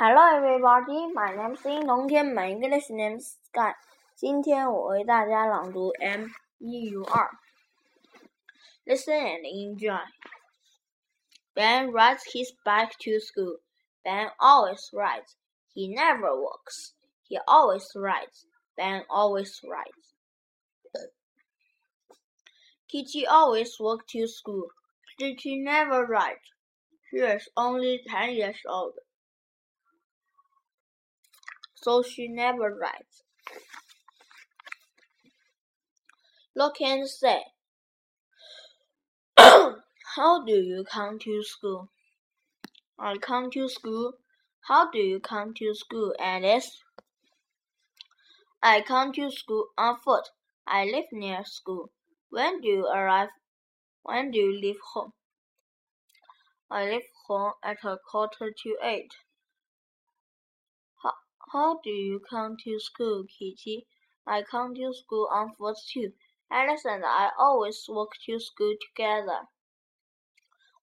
Hello, everybody. My name is Ying My English name is Sky. 今天我为大家朗读 M 一 U 二。Listen and enjoy. Ben rides his bike to school. Ben always rides. He never walks. He always rides. Ben always rides. Kitty always walks to school. Kitty never rides. She is only ten years old so she never writes. Look and say, How do you come to school? I come to school. How do you come to school, Alice? I come to school on foot. I live near school. When do you arrive? When do you leave home? I leave home at a quarter to eight. How do you come to school, Kitty? I come to school on foot too. Alice and I always walk to school together.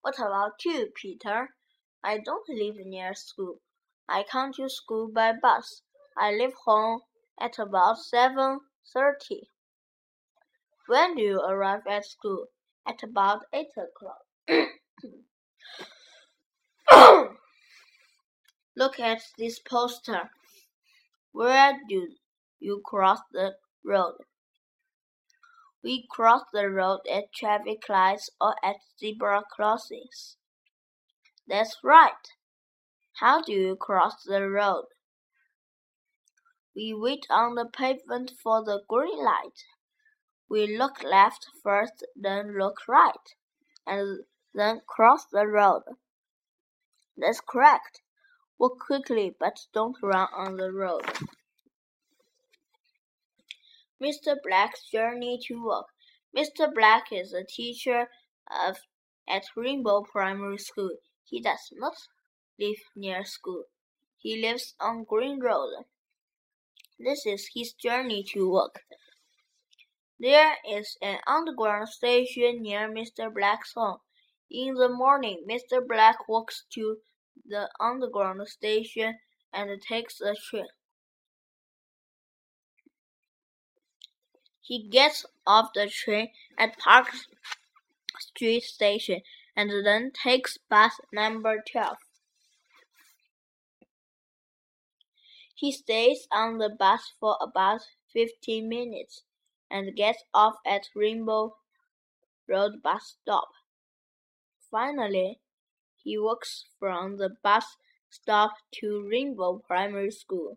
What about you, Peter? I don't live near school. I come to school by bus. I leave home at about seven thirty. When do you arrive at school? At about eight o'clock. Look at this poster. Where do you cross the road? We cross the road at traffic lights or at zebra crossings. That's right. How do you cross the road? We wait on the pavement for the green light. We look left first, then look right, and then cross the road. That's correct. Walk quickly, but don't run on the road. Mr. Black's journey to work. Mr. Black is a teacher of at Rainbow Primary School. He does not live near school. He lives on Green Road. This is his journey to work. There is an underground station near Mr. Black's home. In the morning, Mr. Black walks to the underground station and takes a train. He gets off the train at Park Street Station and then takes bus number 12. He stays on the bus for about 15 minutes and gets off at Rainbow Road bus stop. Finally, he walks from the bus stop to Rainbow Primary School.